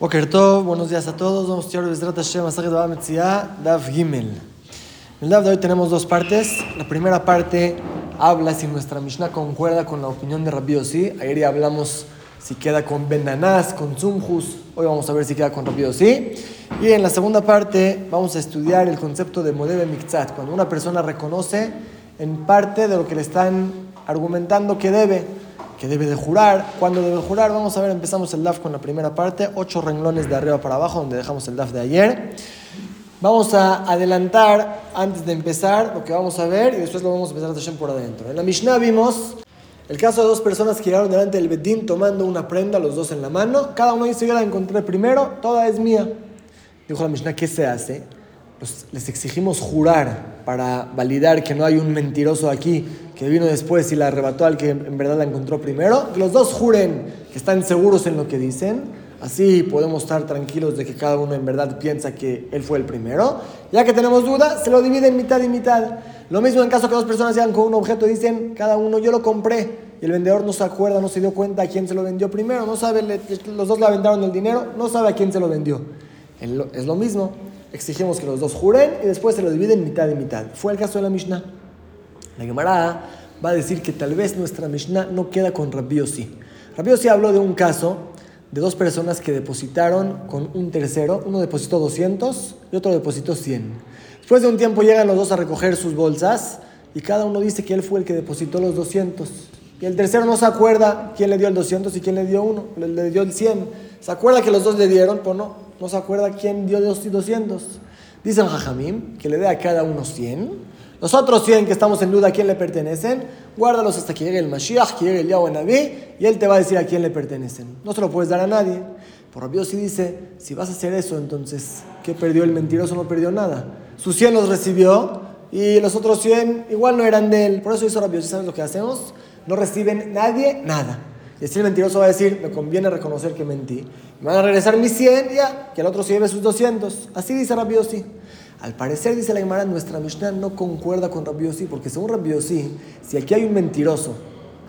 Boker buenos días a todos. Vamos a estudiar Bezrat Hashem, Masajid Baba Dav Gimel. En el Dav de hoy tenemos dos partes. La primera parte habla si nuestra Mishnah concuerda con la opinión de Rabbi Yossi. Ayer ya hablamos si queda con Bendanás, con Zumjus. Hoy vamos a ver si queda con Rabbi Yossi. Y en la segunda parte vamos a estudiar el concepto de Modebe Mikzat, cuando una persona reconoce en parte de lo que le están argumentando que debe que debe de jurar. ¿Cuándo debe jurar? Vamos a ver, empezamos el DAF con la primera parte, ocho renglones de arriba para abajo, donde dejamos el DAF de ayer. Vamos a adelantar antes de empezar lo que vamos a ver y después lo vamos a empezar a por adentro. En la Mishnah vimos el caso de dos personas que llegaron delante del Bedín tomando una prenda, los dos en la mano. Cada uno dice, yo la encontré primero, toda es mía. Dijo la Mishnah, ¿qué se hace? Pues les exigimos jurar para validar que no hay un mentiroso aquí que vino después y la arrebató al que en verdad la encontró primero, que los dos juren que están seguros en lo que dicen, así podemos estar tranquilos de que cada uno en verdad piensa que él fue el primero. Ya que tenemos duda, se lo divide en mitad y mitad. Lo mismo en caso que dos personas llegan con un objeto y dicen, cada uno yo lo compré, y el vendedor no se acuerda, no se dio cuenta a quién se lo vendió primero, no sabe, los dos le vendaron el dinero, no sabe a quién se lo vendió. Es lo mismo, exigimos que los dos juren y después se lo dividen mitad y mitad. Fue el caso de la Mishnah. La Gemara va a decir que tal vez nuestra Mishnah no queda con Rabbi Yossi. Habló de un caso de dos personas que depositaron con un tercero. Uno depositó 200 y otro depositó 100. Después de un tiempo llegan los dos a recoger sus bolsas y cada uno dice que él fue el que depositó los 200. Y el tercero no se acuerda quién le dio el 200 y quién le dio uno, le dio el 100. Se acuerda que los dos le dieron, pero no, no se acuerda quién dio los 200. Dicen Jajamim que le dé a cada uno 100 los otros 100 que estamos en duda a quién le pertenecen, guárdalos hasta que llegue el Mashiach, que llegue el Yahweh y él te va a decir a quién le pertenecen. No se lo puedes dar a nadie. Por Dios sí dice, si vas a hacer eso, entonces, ¿qué perdió el mentiroso? No perdió nada. Sus 100 los recibió y los otros 100 igual no eran de él. Por eso hizo Rabbi ¿sabes lo que hacemos? No reciben nadie nada. Y el mentiroso va a decir, me conviene reconocer que mentí. Me van a regresar mis 100 ya, que el otro se lleve sus 200. Así dice Rabbi al parecer, dice la Gemara, nuestra Mishnah no concuerda con Rabbi Yossi, porque según Rabbi Yossi, si aquí hay un mentiroso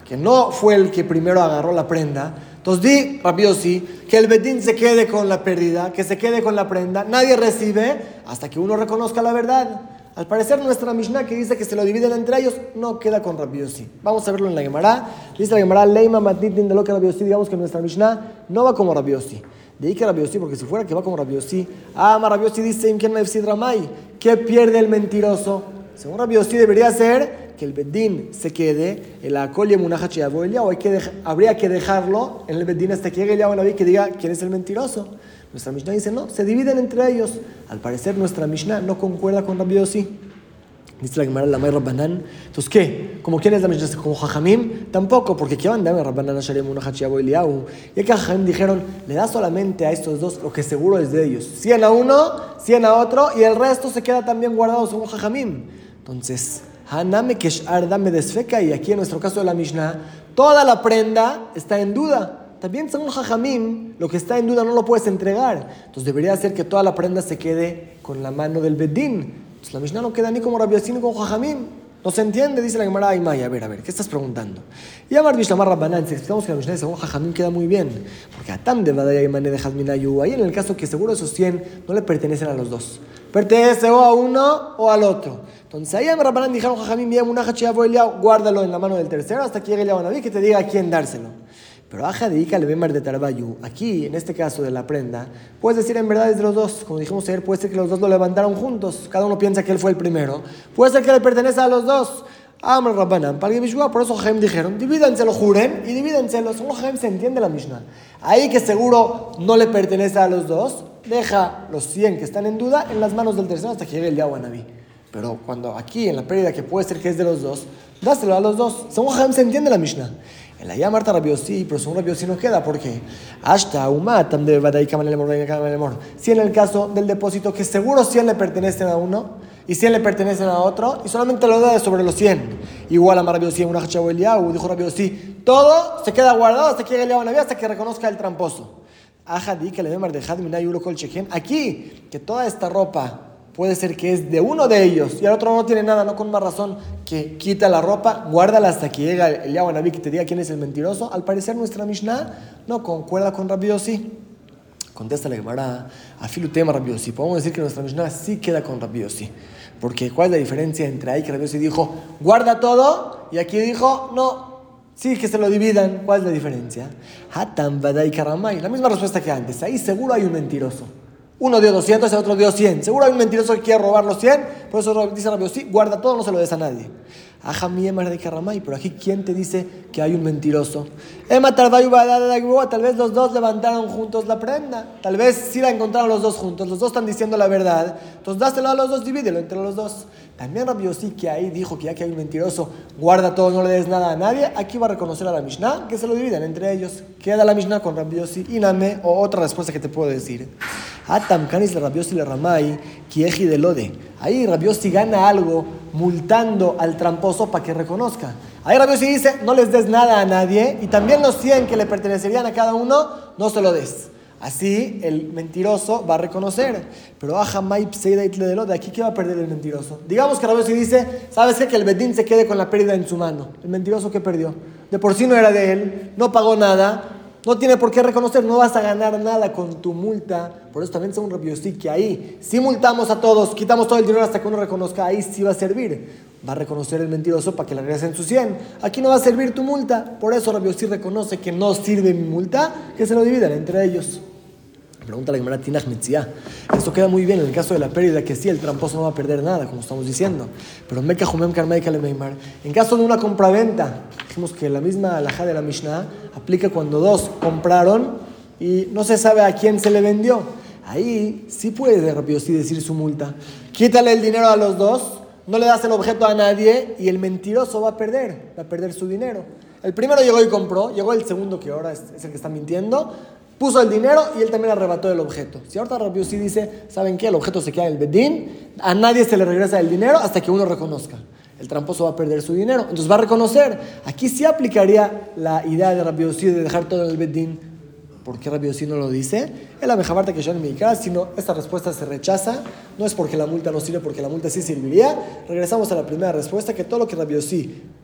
que no fue el que primero agarró la prenda, entonces di, Rabbi Yossi, que el Bedín se quede con la pérdida, que se quede con la prenda, nadie recibe hasta que uno reconozca la verdad. Al parecer nuestra Mishnah que dice que se lo dividen entre ellos no queda con Rabbi. Vamos a verlo en la Gemara. Dice la Gemara, Leima Matnitin de lo que Rabbi digamos que nuestra Mishnah no va como Rabbi Yossi. De ahí que Rabbi porque si fuera que va como Rabbi Yossi, ah, Rabbi Yossi dice. ¿Qué pierde el mentiroso? Según Rabbi debería ser que el Bedín se quede, el Akolie Munahachi o habría que dejarlo en el Bedín hasta que llegue el Naví que diga quién es el mentiroso. Nuestra Mishnah dice, no, se dividen entre ellos. Al parecer nuestra Mishnah no concuerda con Rabbi Yossi. Dice la Gemara, la May Rabbanan. Entonces, ¿qué? ¿Como quién es la Mishnah? ¿Como Jajamim? Tampoco, porque ¿qué van a Rabbanan a Shalem, una Hachiabo Eliyahu? Y que Jajamim dijeron, le da solamente a estos dos lo que seguro es de ellos. 100 a uno, 100 a otro, y el resto se queda también guardado según Jajamim. Entonces, Haname Keshar dame desfeca, y aquí en nuestro caso de la Mishnah, toda la prenda está en duda. También según Jajamim, lo que está en duda no lo puedes entregar. Entonces debería ser que toda la prenda se quede con la mano del Bedín. Pues la Mishnah no queda ni como Rabbi ni como Jajamim. No se entiende, dice la Gemara Aymay. A ver, a ver, ¿qué estás preguntando? Y Amar Bishlamar Rabbanan, si explicamos que la Mishnah según Jajamim queda muy bien. Porque Atam de Badaya Imane de Jazminayu, ahí en el caso que seguro esos 100 no le pertenecen a los dos. Pertenece o a uno o al otro. Entonces ahí Amar Rabbanan dijeron una guárdalo en la mano del tercero hasta que llegue el Naví que te diga a quién dárselo. Pero aja dedica el Bemar de Tarbayu, aquí, en este caso de la prenda, puedes decir en verdad es de los dos. Como dijimos ayer, puede ser que los dos lo levantaron juntos. Cada uno piensa que él fue el primero. Puede ser que le pertenece a los dos. Amr Rabbanan, por eso Jaim dijeron, divídanselo, juren y divídanselo. Solo Jaim se entiende la Mishnah. Ahí que seguro no le pertenece a los dos, deja los 100 que están en duda en las manos del tercero hasta que llegue el Yahweh Naví. Pero cuando aquí, en la pérdida que puede ser que es de los dos, dáselo a los dos. Según Jaim se entiende la Mishnah. En la llama Marta Rabiosi, pero según Rabiosi no queda, ¿por qué? Hasta Umatam de Si en el caso del depósito, que seguro 100 le pertenecen a uno y 100 le pertenecen a otro, y solamente lo da sobre los 100. Igual a Rabiosi, una Eliyahu, dijo Rabiosi, todo se queda guardado hasta que llegue el Naví, hasta que reconozca el tramposo. Ajadi que le de Aquí, que toda esta ropa puede ser que es de uno de ellos y el otro no tiene nada, no con más razón que quita la ropa, guárdala hasta que llega el Yahweh Naví que te diga quién es el mentiroso. Al parecer nuestra Mishnah no concuerda con Rabbi Yossi. Contesta la Gemara, afilu tema rabiosi. Podemos decir que nuestra Mishnah sí queda con rabiosi. Porque ¿cuál es la diferencia entre ahí que rabiosi dijo, guarda todo? Y aquí dijo, no, sí que se lo dividan. ¿Cuál es la diferencia? Hatam badai karamai. La misma respuesta que antes. Ahí seguro hay un mentiroso. Uno dio 200, el otro dio 100. Seguro hay un mentiroso que quiere robar los 100. Por eso dice rabiosi, guarda todo, no se lo des a nadie. Ajamie de Karamay, pero aquí ¿quién te dice que hay un mentiroso? Emma tal vez los dos levantaron juntos la prenda. Tal vez sí la encontraron los dos juntos. Los dos están diciendo la verdad. Entonces dáselo a los dos, divídelo entre los dos. También Rabbi sí que ahí dijo que ya que hay un mentiroso, guarda todo, no le des nada a nadie. Aquí va a reconocer a la Mishnah que se lo dividan entre ellos. Queda la Mishnah con Rabbi Yossi, Iname, o otra respuesta que te puedo decir. Atam Kanis le Rabbi le Ramay, Kieji de Lode. Ahí Rabbi gana algo multando al tramposo para que reconozca. Ahí Rabbi dice, no les des nada a nadie y también los 100 que le pertenecerían a cada uno, no se lo des. Así el mentiroso va a reconocer. Pero de aquí ¿qué va a perder el mentiroso? Digamos que Rabbi dice, ¿sabes qué? Que el Bedín se quede con la pérdida en su mano. El mentiroso que perdió. De por sí no era de él, no pagó nada, no tiene por qué reconocer, no vas a ganar nada con tu multa. Por eso también un rabiosí que ahí, si multamos a todos, quitamos todo el dinero hasta que uno reconozca, ahí sí va a servir. Va a reconocer el mentiroso para que le regresen su 100. Aquí no va a servir tu multa. Por eso rabiosí reconoce que no sirve mi multa, que se lo dividan entre ellos. Pregunta la Gemara Tinach Esto queda muy bien en el caso de la pérdida, que sí, el tramposo no va a perder nada, como estamos diciendo. Pero Meka Jumem Meimar. En caso de una compraventa, dijimos que la misma alhaja de la Mishnah aplica cuando dos compraron y no se sabe a quién se le vendió. Ahí sí puede rápido sí decir su multa. Quítale el dinero a los dos, no le das el objeto a nadie y el mentiroso va a perder, va a perder su dinero. El primero llegó y compró, llegó el segundo que ahora es el que está mintiendo, puso el dinero y él también arrebató el objeto. Si ahorita Rabbi sí dice, ¿saben qué? El objeto se queda en el bedín, a nadie se le regresa el dinero hasta que uno reconozca. El tramposo va a perder su dinero, entonces va a reconocer. Aquí sí aplicaría la idea de Rabbi de dejar todo en el bedín ¿Por qué Rabbi no lo dice? Es la mejabarta que yo en mi casa, sino esta respuesta se rechaza. No es porque la multa no sirve, porque la multa sí serviría. Regresamos a la primera respuesta, que todo lo que Rabbi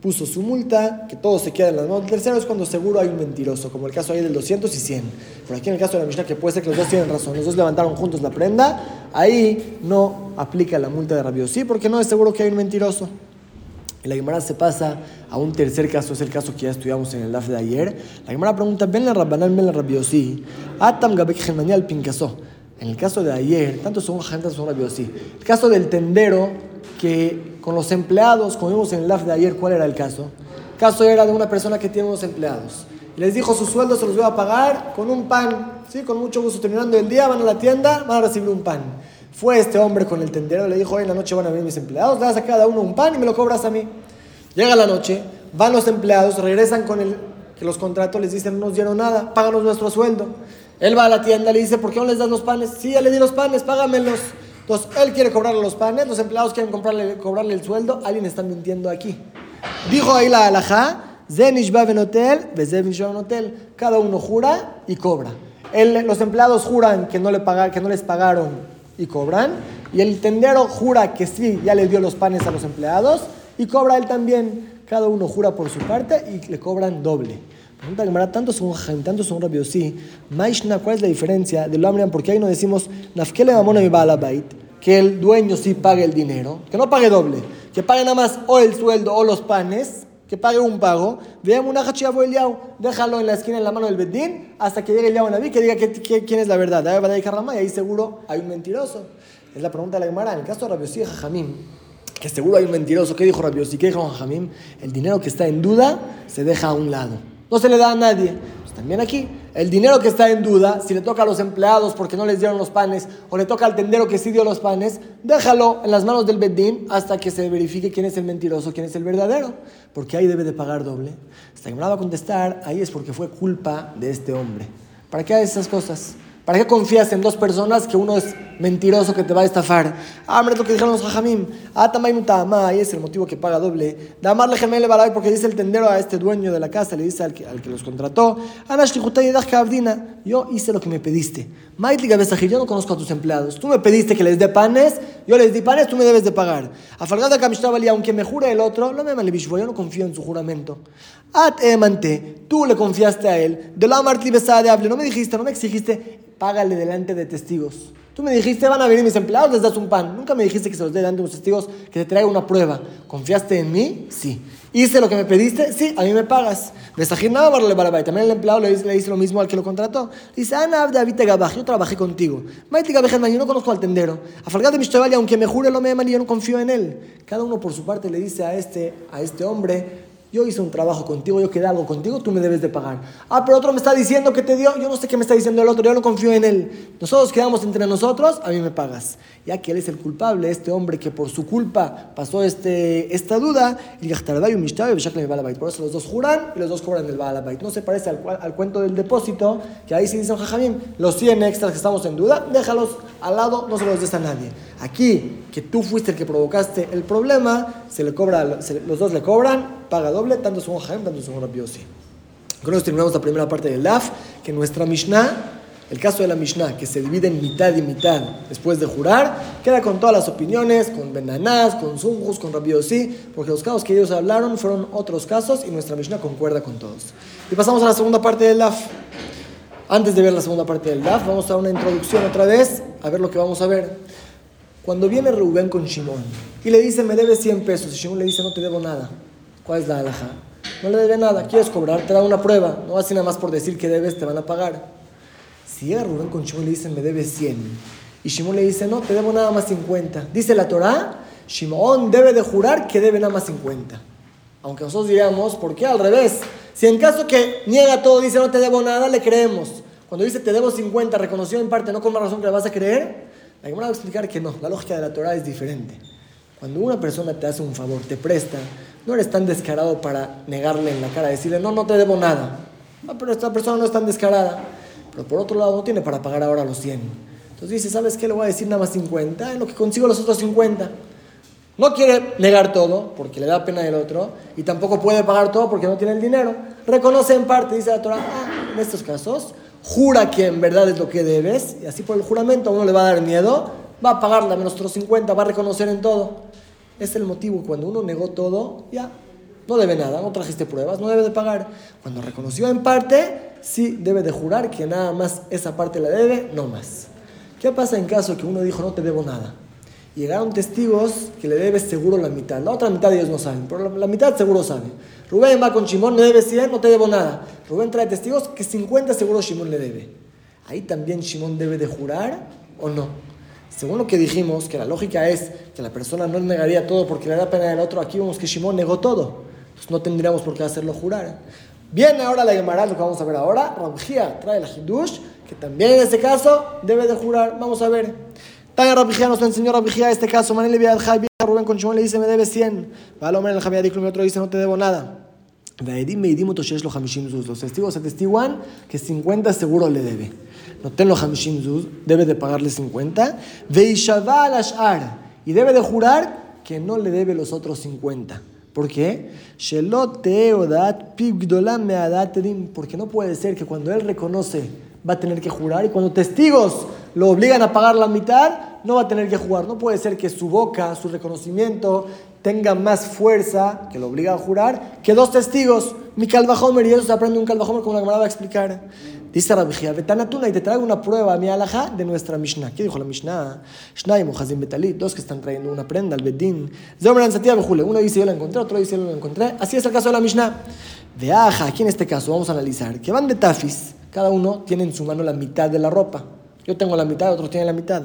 puso su multa, que todo se queda en las manos. El tercero es cuando seguro hay un mentiroso, como el caso ahí del 200 y 100. Por aquí en el caso de la Mishnah, que puede ser que los dos tienen razón, los dos levantaron juntos la prenda, ahí no aplica la multa de Rabbi porque no es seguro que hay un mentiroso. Y la Gemara se pasa a un tercer caso, es el caso que ya estudiamos en el DAF de ayer. La Gemara pregunta, ven la Rabbanal, ven la Rabiosi, Atam Gabek al Pincaso. En el caso de ayer, tanto son tanto son Rabiosi. El caso del tendero que con los empleados, como vimos en el DAF de ayer, ¿cuál era el caso? El caso era de una persona que tiene unos empleados. les dijo, su sueldo se los voy a pagar con un pan, ¿sí? Con mucho gusto. Terminando el día, van a la tienda, van a recibir un pan. Fue este hombre con el tendero, le dijo, en la noche van a venir mis empleados, le das a cada uno un pan y me lo cobras a mí. Llega la noche, van los empleados, regresan con el que los contratos, les dicen, no nos dieron nada, páganos nuestro sueldo. Él va a la tienda, le dice, ¿por qué no les das los panes? Sí, ya le di los panes, págamelos. Entonces, él quiere cobrarle los panes, los empleados quieren cobrarle el sueldo, alguien está mintiendo aquí. Dijo ahí la alajá, hotel, hotel. Cada uno jura y cobra. los empleados juran que no, le que no les pagaron y cobran. Y el tendero jura que sí, ya le dio los panes a los empleados y cobra él también. Cada uno jura por su parte y le cobran doble. Pregunta Gemara, tanto son tanto son rabio sí. Maishna, ¿cuál es la diferencia del Amrian? Porque ahí no decimos, Nafkele mamona mi bait, que el dueño sí pague el dinero, que no pague doble, que pague nada más o el sueldo o los panes, que pague un pago, déjalo en la esquina en la mano del Bedín hasta que llegue el Yahweh Naví que diga que, quién es la verdad. Y ahí seguro hay un mentiroso. Es la pregunta de la Gemara. En el caso de Rabiosí y Jajamim, que seguro hay un mentiroso. ¿Qué dijo Rabiosí? ¿Qué dijo Jajamim? El dinero que está en duda se deja a un lado. No se le da a nadie. Pues también aquí, el dinero que está en duda, si le toca a los empleados porque no les dieron los panes, o le toca al tendero que sí dio los panes, déjalo en las manos del Bedín hasta que se verifique quién es el mentiroso, quién es el verdadero, porque ahí debe de pagar doble. Hasta que me va a contestar, ahí es porque fue culpa de este hombre. ¿Para qué hace esas cosas? ¿Para qué confías en dos personas que uno es mentiroso que te va a estafar? Ah, es lo que dijeron los jajamim. Ah, ahí es el motivo que paga doble. Damarle gemele balay porque dice el tendero a este dueño de la casa, le dice al que, al que los contrató, yo hice lo que me pediste. Yo no conozco a tus empleados. Tú me pediste que les dé panes, yo les di panes, tú me debes de pagar. A Falgada Kamishtabali, aunque me jure el otro, no me yo no confío en su juramento. At emante, tú le confiaste a él. De la de hable, no me dijiste, no me exigiste págale delante de testigos. Tú me dijiste, van a venir mis empleados, les das un pan. Nunca me dijiste que se los dé delante de los testigos, que te traiga una prueba. ¿Confiaste en mí? Sí. ¿Hice lo que me pediste? Sí, a mí me pagas. Besajir nada, También el empleado le dice, le dice lo mismo al que lo contrató. Dice, Ana, David Gabaj, yo trabajé contigo. Maite yo no conozco al tendero. A de aunque me jure lo me yo no confío en él. Cada uno por su parte le dice a este, a este hombre, yo hice un trabajo contigo, yo quedé algo contigo, tú me debes de pagar. Ah, pero otro me está diciendo que te dio, yo no sé qué me está diciendo el otro, yo no confío en él. Nosotros quedamos entre nosotros, a mí me pagas. Ya que él es el culpable, este hombre que por su culpa pasó este, esta duda, y por eso los dos juran y los dos cobran el Balabait. No se parece al, cuento del depósito, que ahí se dice, Jajamín, los 100 extras que estamos en duda, déjalos al lado, no se los des a nadie. Aquí, que tú fuiste el que provocaste el problema, se le cobra, los dos le cobran, paga doble, tanto su Jaim, tanto su Rabbi Con esto terminamos la primera parte del DAF, que nuestra Mishnah, el caso de la Mishnah, que se divide en mitad y mitad después de jurar, queda con todas las opiniones, con Benanás, con Sunjus, con Rabbi porque los casos que ellos hablaron fueron otros casos y nuestra Mishnah concuerda con todos. Y pasamos a la segunda parte del DAF. Antes de ver la segunda parte del DAF, vamos a una introducción otra vez, a ver lo que vamos a ver. Cuando viene Rubén con Shimon y le dice, me debes 100 pesos, y Shimon le dice, no te debo nada. ¿Cuál es la alhaja? No le debe nada, quieres cobrar, te da una prueba. No así nada más por decir que debes, te van a pagar. Si llega Rubén con Shimon y le dice, me debes 100. Y Shimon le dice, no, te debo nada más 50. Dice la Torah, Shimon debe de jurar que debe nada más 50. Aunque nosotros diríamos, ¿por qué al revés? Si en caso que niega todo, dice no te debo nada, le creemos. Cuando dice te debo 50, reconoció en parte, no con una razón que le vas a creer, la va a explicar que no, la lógica de la Torah es diferente. Cuando una persona te hace un favor, te presta, no eres tan descarado para negarle en la cara, decirle, no, no te debo nada. No, pero esta persona no es tan descarada. Pero por otro lado, no tiene para pagar ahora los 100. Entonces dice, ¿sabes qué? Le voy a decir nada más 50, en lo que consigo los otros 50. No quiere negar todo porque le da pena el otro y tampoco puede pagar todo porque no tiene el dinero. Reconoce en parte, dice la Torah, ah, en estos casos, jura que en verdad es lo que debes y así por el juramento a uno le va a dar miedo, va a pagar menos otros 50, va a reconocer en todo. Es el motivo, cuando uno negó todo, ya, no debe nada, no trajiste pruebas, no debe de pagar. Cuando reconoció en parte, sí debe de jurar que nada más esa parte la debe, no más. ¿Qué pasa en caso que uno dijo no te debo nada? Llegaron testigos que le debes seguro la mitad. La otra mitad ellos no saben, pero la, mitad seguro saben. Rubén va con Shimón, me debe 100, no te debo nada. Rubén trae testigos que 50 seguro Shimón le debe. Ahí también Shimón debe de jurar o no. Según lo que dijimos, que la lógica es que la persona no negaría todo porque le da pena al otro, aquí vemos que Shimon negó todo. Entonces no tendríamos por qué hacerlo jurar. Viene ahora la Gemara, lo que vamos a ver ahora. Rabjía trae la Hindush, que también en este caso debe de jurar. Vamos a ver. Taya Rabjía nos enseñó Rabjía este caso. Manel le al Jai, Rubén con Shimon le dice, me debe 100. Valomar el Javier y otro dice, no te debo nada. Los testigos atestiguan que 50 seguro le debe no tenlo Hamishim Zuz, debe de pagarle 50. Veishaval Ashar, y debe de jurar que no le debe los otros 50. ¿Por qué? Porque no puede ser que cuando él reconoce va a tener que jurar y cuando testigos lo obligan a pagar la mitad, no va a tener que jugar. No puede ser que su boca, su reconocimiento, tenga más fuerza, que lo obliga a jurar, que dos testigos. Mi calvajomer, y eso se aprende un calvajomer como la me va a explicar. Dice Rabijía, Betanatuna, y te traigo una prueba, mi alajá, de nuestra Mishnah. ¿Qué dijo la Mishnah? Shnai Mojazim Betalit, dos que están trayendo una prenda, al Bedín. Uno dice yo la encontré, otro dice yo la encontré. Así es el caso de la Mishnah. De Aja, aquí en este caso vamos a analizar que van de Tafis, cada uno tiene en su mano la mitad de la ropa. Yo tengo la mitad, otros tienen la mitad.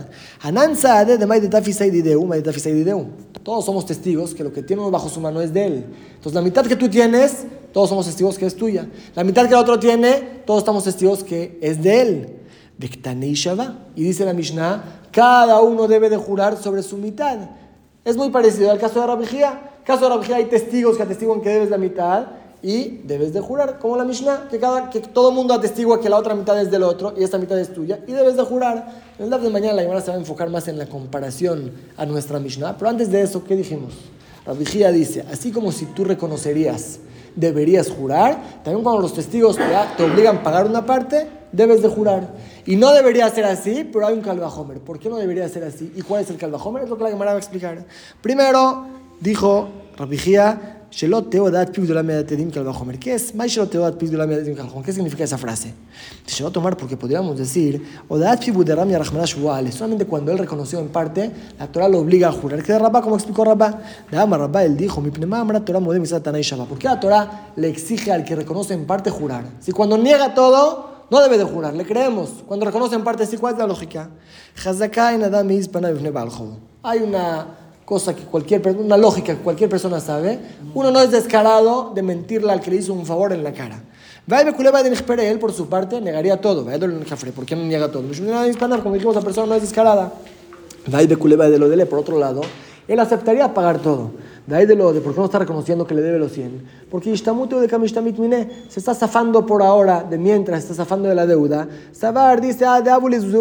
Todos somos testigos que lo que tiene uno bajo su mano es de él. Entonces la mitad que tú tienes todos somos testigos que es tuya. La mitad que el otro tiene, todos estamos testigos que es de él. Y dice la Mishnah, cada uno debe de jurar sobre su mitad. Es muy parecido al caso de Rabijía. En caso de Rabijía hay testigos que atestiguan que debes la mitad y debes de jurar, como la Mishnah, que, cada, que todo el mundo atestigua que la otra mitad es del otro y esta mitad es tuya y debes de jurar. En el día de mañana la Gemara se va a enfocar más en la comparación a nuestra Mishnah. Pero antes de eso, ¿qué dijimos? Rabijía dice, así como si tú reconocerías deberías jurar. También cuando los testigos te, obligan a pagar una parte, debes de jurar. Y no debería ser así, pero hay un calvajomer. ¿Por qué no debería ser así? ¿Y cuál es el calvajomer? Es lo que la Gemara va a explicar. Primero, dijo Rabijía, ¿Qué significa esa frase? Se va a tomar porque podríamos decir, Solamente cuando él reconoció en parte, la Torah lo obliga a jurar. ¿Qué de Rabá? Como explicó Rabá. De Amar Rabá, él dijo. ¿Por qué la Torah le exige al que reconoce en parte jurar? Si cuando niega todo, no debe de jurar, le creemos. Cuando reconoce en parte, sí, ¿cuál es la lógica? Hay una cosa que cualquier una lógica que cualquier persona sabe. Uno no es descarado de mentirle al que le hizo un favor en la cara. Él, por su parte, negaría todo. ¿Por qué no niega todo? Como dijimos, la persona no es descarada. Por otro lado, él aceptaría pagar todo. De ahí de lo de por qué no está reconociendo que le debe los 100. Porque de se está zafando por ahora, de mientras se está zafando de la deuda. Sabar dice, ah, de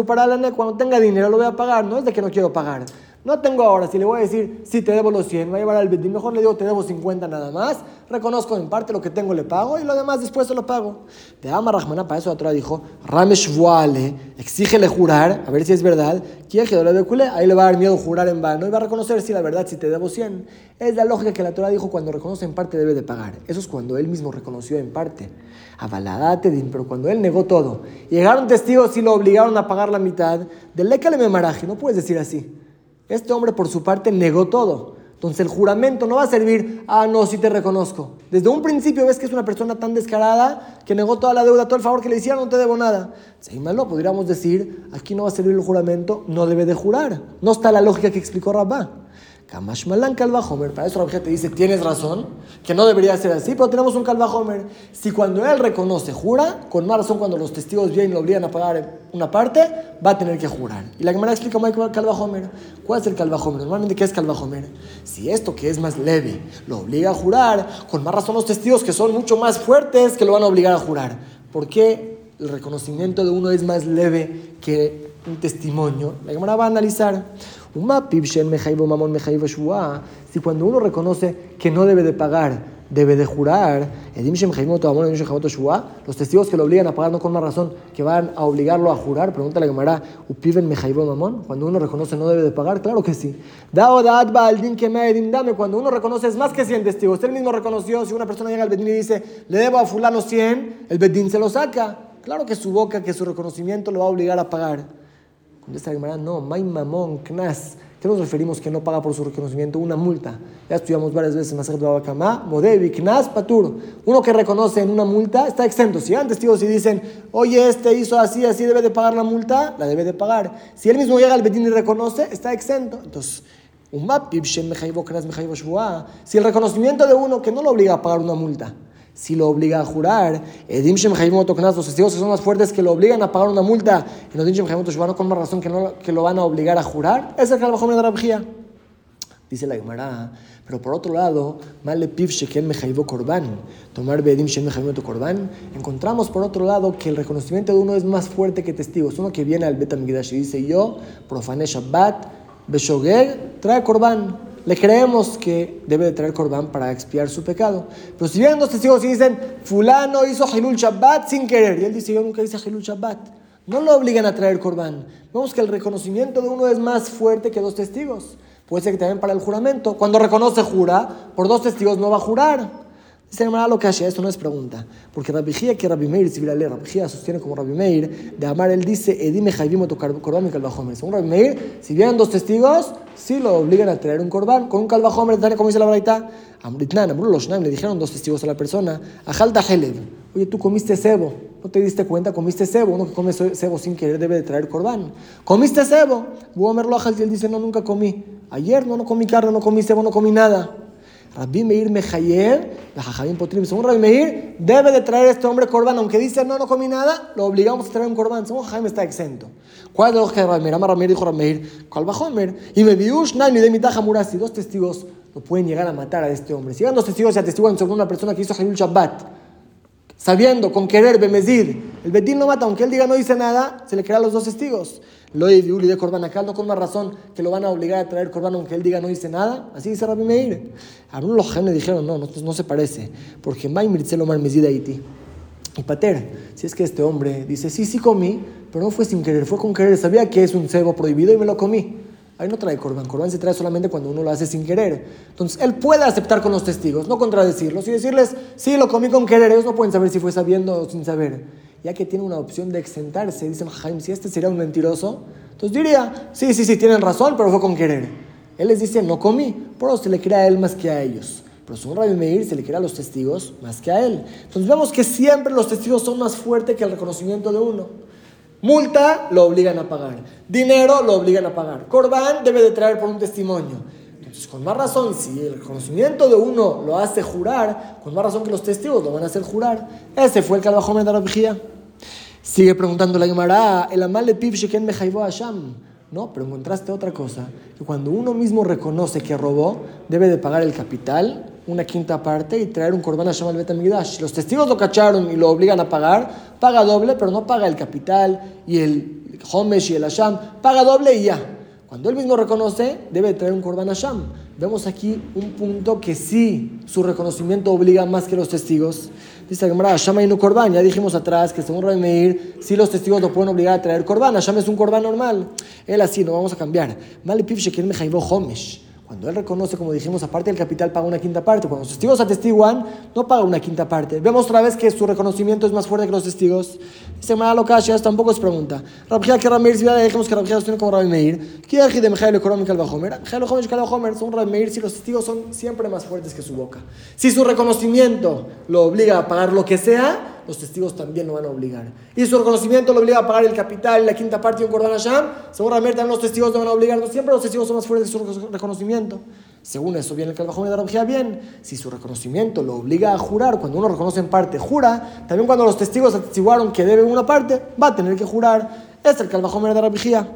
para cuando tenga dinero lo voy a pagar. No es de que no quiero pagar. No tengo ahora, si le voy a decir, si te debo los 100, va a llevar al Bedín, mejor le digo, te debo 50 nada más, reconozco en parte lo que tengo, le pago, y lo demás después se lo pago. De Ama Rahmana, para eso la Torah dijo, Ramesh Vuale, exígele jurar, a ver si es verdad, ahí le va a dar miedo jurar en vano, y va a reconocer si la verdad, si te debo 100. Es la lógica que la Torah dijo, cuando reconoce en parte debe de pagar. Eso es cuando él mismo reconoció en parte. Avaladate, pero cuando él negó todo, llegaron testigos y lo obligaron a pagar la mitad, del Lekale Memaraji, no puedes decir así. Este hombre por su parte negó todo. Entonces el juramento no va a servir, ah, no, sí te reconozco. Desde un principio ves que es una persona tan descarada que negó toda la deuda, todo el favor que le hicieron, no te debo nada. Si malo, podríamos decir, aquí no va a servir el juramento, no debe de jurar. No está la lógica que explicó Rabá. Kamash Malan Homer. Para eso la te dice, tienes razón, que no debería ser así, pero tenemos un Homer. Si cuando él reconoce, jura, con más razón cuando los testigos vienen lo obligan a pagar una parte, va a tener que jurar. Y la Gemara explica cómo es Homer. ¿Cuál es el Homer? Normalmente, ¿qué es Homer? Si esto que es más leve lo obliga a jurar, con más razón los testigos que son mucho más fuertes que lo van a obligar a jurar. ¿Por qué el reconocimiento de uno es más leve que un testimonio? La Gemara va a analizar. Si cuando uno reconoce que no debe de pagar, debe de jurar, los testigos que lo obligan a pagar no con más razón que van a obligarlo a jurar, pregúntale a Gemara, cuando uno reconoce no debe de pagar, claro que sí. Cuando uno reconoce es más que 100 testigos. Él mismo reconoció, si una persona llega al bedín y dice, le debo a fulano 100, el bedín se lo saca. Claro que su boca, que su reconocimiento lo va a obligar a pagar. Contesta la Gemara, no, May Mamón, Knas. ¿Qué nos referimos que no paga por su reconocimiento? Una multa. Ya estudiamos varias veces Maser Babakama, Modevi, Knas, Patur. Uno que reconoce en una multa está exento. Si van testigos y dicen, oye, este hizo así, así debe de pagar la multa, la debe de pagar. Si él mismo llega al Betín y reconoce, está exento. Entonces, si el reconocimiento de uno que no lo obliga a pagar una multa, si lo obliga a jurar, Edim Shem los testigos que son más fuertes que lo obligan a pagar una multa, y los Edim Shem con más razón que, no, que lo van a obligar a jurar, es el Kalvajomer de la Dice la Gemara, pero por otro lado, Male Piv Sheken Mejaivo Korban, tomar Bedim Shem Mejaivo Korban, encontramos por otro lado que el reconocimiento de uno es más fuerte que testigos. Uno que viene al Betamigdash y dice, yo profané Shabbat, Beshogeg, trae Korban le creemos que debe de traer corbán para expiar su pecado. Pero si vienen dos testigos y dicen, fulano hizo Hilul Shabbat sin querer, y él dice, yo nunca hice Hilul Shabbat, no lo obligan a traer corbán. Vemos que el reconocimiento de uno es más fuerte que dos testigos. Puede ser que también para el juramento, cuando reconoce jura, por dos testigos no va a jurar. Dice lo que hace, esto no es pregunta. Porque Rabbi que Rabbi Meir, si Rabbi Rabbi sostiene como Rabbi Meir, de Amar él dice, Edime Jaivimo tu corbán y calvajomer. Según Rabbi Meir, si vienen dos testigos, sí lo obligan a traer un corbán con un calvajomer, como dice la braita. Amritnan, le dijeron dos testigos a la persona, Ajalta Helev, oye, tú comiste cebo, no te diste cuenta, comiste cebo, uno que come cebo sin querer debe de traer corbán. Comiste cebo, Buomer y él dice, no, nunca comí. Ayer no, no comí carne, no comí cebo, no comí nada. Rabbi Meir Mejayer, la Jajabim Potrim, según Rabbi Meir, debe de traer este hombre corbán, aunque dice no, no comí nada, lo obligamos a traer un corbán. Según Jaime está exento. ¿Cuál es la lógica de Rabbi Meir? Amar Rabbi Meir dijo Rabbi Meir, ¿cuál bajó Y me viush, nine de mitaja murasi. Dos testigos no pueden llegar a matar a este hombre. Si van dos testigos y atestiguan sobre una persona que hizo Hayul Shabbat, sabiendo, con querer, bemezid, el Betín no mata, aunque él diga no dice nada, se le quedan los dos testigos. Lo de Uli de Corban acá, no con más razón que lo van a obligar a traer Corban aunque él diga no dice nada. Así dice Rabbi Meir. Algunos los genes dijeron, no, no, no se parece, porque May lo Mezid Haití. Y Pater, si es que este hombre dice, sí, sí comí, pero no fue sin querer, fue con querer, sabía que es un cebo prohibido y me lo comí. Ahí no trae corbán. Corbán se trae solamente cuando uno lo hace sin querer. Entonces, él puede aceptar con los testigos, no contradecirlos y decirles, sí, lo comí con querer. Ellos no pueden saber si fue sabiendo o sin saber. Ya que tiene una opción de exentarse. Dicen, Jaime, si este sería un mentiroso, entonces diría, sí, sí, sí, tienen razón, pero fue con querer. Él les dice, no comí. Por eso se le crea a él más que a ellos. Pero según Rabbi Meir se le crea a los testigos más que a él. Entonces vemos que siempre los testigos son más fuertes que el reconocimiento de uno. Multa lo obligan a pagar. Dinero lo obligan a pagar. Corbán debe de traer por un testimonio. Entonces, con más razón, si el conocimiento de uno lo hace jurar, con más razón que los testigos lo van a hacer jurar. Ese fue el calvajón de la vigía. Sigue preguntando la Gemara, el amal de Pib Sheken a Sham. No, pero encontraste otra cosa, que cuando uno mismo reconoce que robó, debe de pagar el capital, una quinta parte, y traer un corbán a Sham al Si los testigos lo cacharon y lo obligan a pagar, paga doble, pero no paga el capital y el Homesh y el Asham, paga doble y ya. Cuando él mismo reconoce, debe traer un Korban Hashem. Vemos aquí un punto que sí, su reconocimiento obliga más que los testigos. Dice Gemara, Hashem y no Korban. Ya dijimos atrás que según Rabbi Meir, sí los testigos lo pueden obligar a traer Korban. Hashem es un Korban normal. Él así, no vamos a cambiar. Mali Shekin Homesh. Cuando él reconoce, como dijimos, aparte del capital paga una quinta parte. Cuando los testigos atestiguan, no paga una quinta parte. Vemos otra vez que su reconocimiento es más fuerte que los testigos. Dice Mara ya tampoco es pregunta. Rabjia que Rameir, si dijimos que Rabjia tiene como Rabbi Meir. ¿Qué es de Mejael Económica al Bajomer? Mejael Económica son Rabbi Meir si los testigos son siempre más fuertes que su boca. Si su reconocimiento lo obliga a pagar lo que sea, los testigos también lo van a obligar. Y su reconocimiento lo obliga a pagar el capital, la quinta parte de un Cordón Hashem, seguramente también los testigos lo van a obligar. No siempre los testigos son más fuertes que su reconocimiento. Según eso viene el Calvajón de la bien. Si su reconocimiento lo obliga a jurar, cuando uno reconoce en parte, jura. También cuando los testigos atestiguaron que debe una parte, va a tener que jurar. Es el Calvajón de vigía.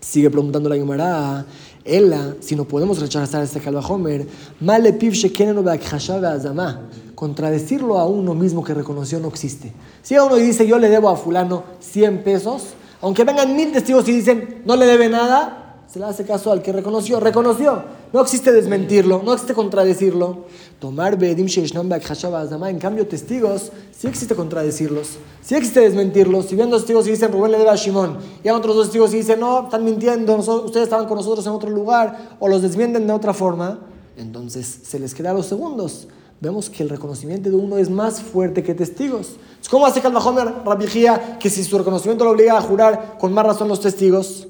Sigue preguntando la Gemara. Ella, si no podemos rechazar este Calvajomer, male piv azama contradecirlo a uno mismo que reconoció no existe. Si uno dice yo le debo a fulano 100 pesos, aunque vengan mil testigos y dicen no le debe nada, se le hace caso al que reconoció. Reconoció. No existe desmentirlo, no existe contradecirlo. Tomar Bedim en cambio, testigos, sí existe contradecirlos, sí existe desmentirlos. Si ven dos testigos y dicen Rubén le debe a Shimon, y hay otros dos testigos y dicen no, están mintiendo, ustedes estaban con nosotros en otro lugar, o los desmienten de otra forma, entonces se les queda los segundos vemos que el reconocimiento de uno es más fuerte que testigos. ¿Cómo hace Calvajomer Rabijía que si su reconocimiento lo obliga a jurar con más razón los testigos?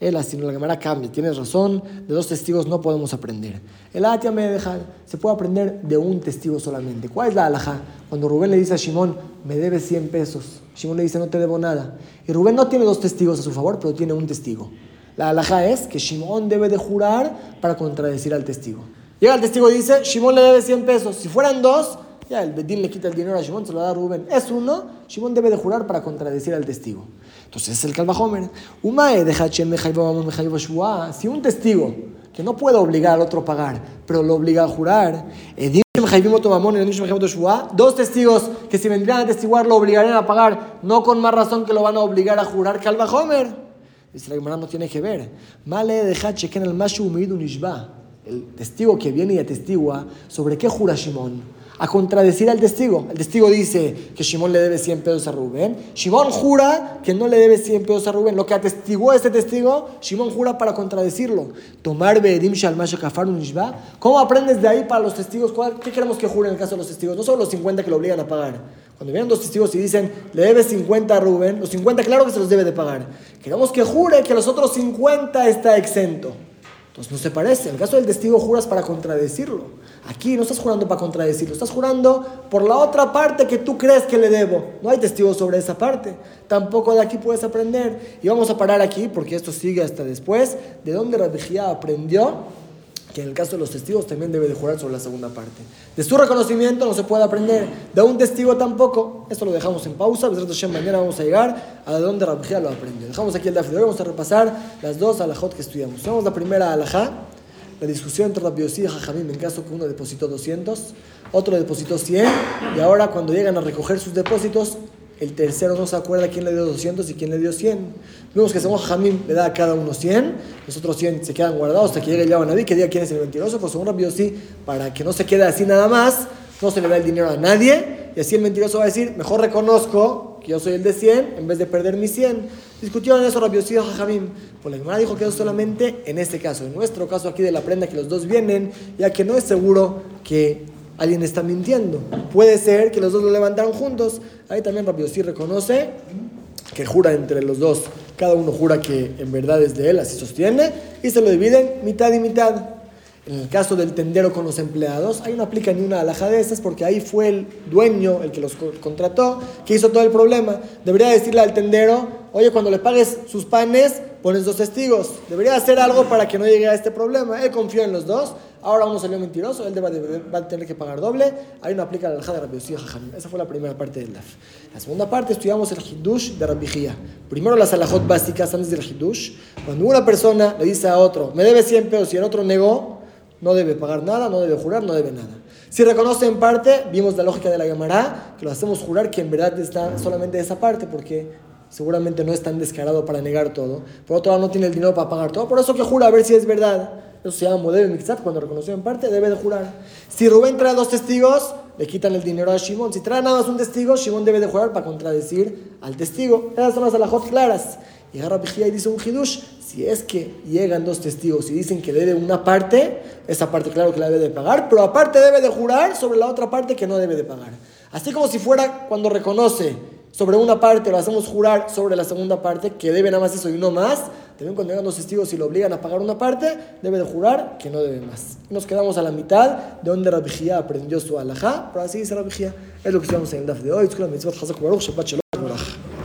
Él así no la cámara cambia, tienes razón, de dos testigos no podemos aprender. El Atia me deja, se puede aprender de un testigo solamente. ¿Cuál es la alhaja? Cuando Rubén le dice a Shimón, me debes 100 pesos, Shimón le dice, no te debo nada. Y Rubén no tiene dos testigos a su favor, pero tiene un testigo. La alhaja es que Shimón debe de jurar para contradecir al testigo. Llega el testigo y dice, Shimón le debe 100 pesos. Si fueran dos, ya el Bedín le quita el dinero a Shimón, se lo da a Rubén. Es uno, Shimón debe de jurar para contradecir al testigo. Entonces es el Calvajomer. Umae Si un testigo que no puede obligar al otro a pagar, pero lo obliga a jurar, dos testigos que si vendrían a testiguar lo obligarían a pagar, no con más razón que lo van a obligar a jurar Calvajomer. Dice la hermana no tiene que ver. Male deja chequen el mashu ishba el testigo que viene y atestigua, ¿sobre qué jura Shimón? A contradecir al testigo. El testigo dice que Shimón le debe 100 pesos a Rubén. Shimón jura que no le debe 100 pesos a Rubén. Lo que atestiguó este testigo, Shimón jura para contradecirlo. Tomar ¿Cómo aprendes de ahí para los testigos? ¿Qué queremos que jure en el caso de los testigos? No solo los 50 que lo obligan a pagar. Cuando vienen dos testigos y dicen, le debe 50 a Rubén, los 50 claro que se los debe de pagar. Queremos que jure que los otros 50 está exento. Entonces no se parece. En el caso del testigo juras para contradecirlo. Aquí no estás jurando para contradecirlo, estás jurando por la otra parte que tú crees que le debo. No hay testigos sobre esa parte. Tampoco de aquí puedes aprender. Y vamos a parar aquí porque esto sigue hasta después. ¿De dónde Rabijía aprendió? Que en el caso de los testigos también debe de jurar sobre la segunda parte. De su reconocimiento no se puede aprender, de un testigo tampoco. Esto lo dejamos en pausa, mañana vamos a llegar a donde Rabjía lo aprendió. Dejamos aquí el daf de hoy, vamos a repasar las dos alajot que estudiamos. Vamos la primera alajá, la discusión entre Rabbi y Jajamim en caso que uno depositó 200, otro depositó 100, y ahora cuando llegan a recoger sus depósitos, el tercero no se acuerda quién le dio 200 y quién le dio 100. Vemos que según Jamim le da a cada uno 100, los otros 100 se quedan guardados hasta que llegue el nadie que diga quién es el mentiroso, pues según Rabbi sí, para que no se quede así nada más, no se le da el dinero a nadie, y así el mentiroso va a decir, mejor reconozco que yo soy el de 100 en vez de perder mis 100. Discutieron eso Rabbi y Jajamim. Pues la Gemara dijo que eso solamente en este caso. En nuestro caso aquí de la prenda que los dos vienen, ya que no es seguro que alguien está mintiendo. Puede ser que los dos lo levantaron juntos. Ahí también Rabbi Yossi reconoce que jura entre los dos. Cada uno jura que en verdad es de él, así sostiene, y se lo dividen mitad y mitad. En el caso del tendero con los empleados, ahí no aplica ni una alhaja de esas porque ahí fue el dueño, el que los contrató, que hizo todo el problema. Debería decirle al tendero, oye, cuando le pagues sus panes, pones dos testigos. Debería hacer algo para que no llegue a este problema. Él confió en los dos, ahora uno salió mentiroso, él debe, va a tener que pagar doble. Ahí no aplica la alhaja de Rabbi Esa fue la primera parte del DAF. La segunda parte estudiamos el Hiddush de Rabbi Primero las alajot básicas antes del Hiddush. Cuando una persona le dice a otro, me debe 100 pesos y el otro negó, no debe pagar nada, no debe jurar, no debe nada. Si reconoce en parte, vimos la lógica de la llamará, que lo hacemos jurar que en verdad está solamente esa parte, porque seguramente no es tan descarado para negar todo. Por otro lado, no tiene el dinero para pagar todo, por eso que jura a ver si es verdad. Se llama modelo mixat, cuando reconoció en parte, debe de jurar. Si Rubén trae dos testigos, le quitan el dinero a Shimon. Si trae nada más un testigo, Shimon debe de jurar para contradecir al testigo. Esas son las alajot claras. Y ahora y dice un hidush, si es que llegan dos testigos y dicen que debe una parte, esa parte claro que la debe de pagar, pero aparte debe de jurar sobre la otra parte que no debe de pagar. Así como si fuera cuando reconoce sobre una parte, lo hacemos jurar sobre la segunda parte, que debe nada más eso y no más, también cuando llegan dos testigos y lo obligan a pagar una parte, debe de jurar que no debe más. Nos quedamos a la mitad de donde Rabijía aprendió su alajá, pero así dice Rabijía. Es lo que estudiamos en el DAF de hoy.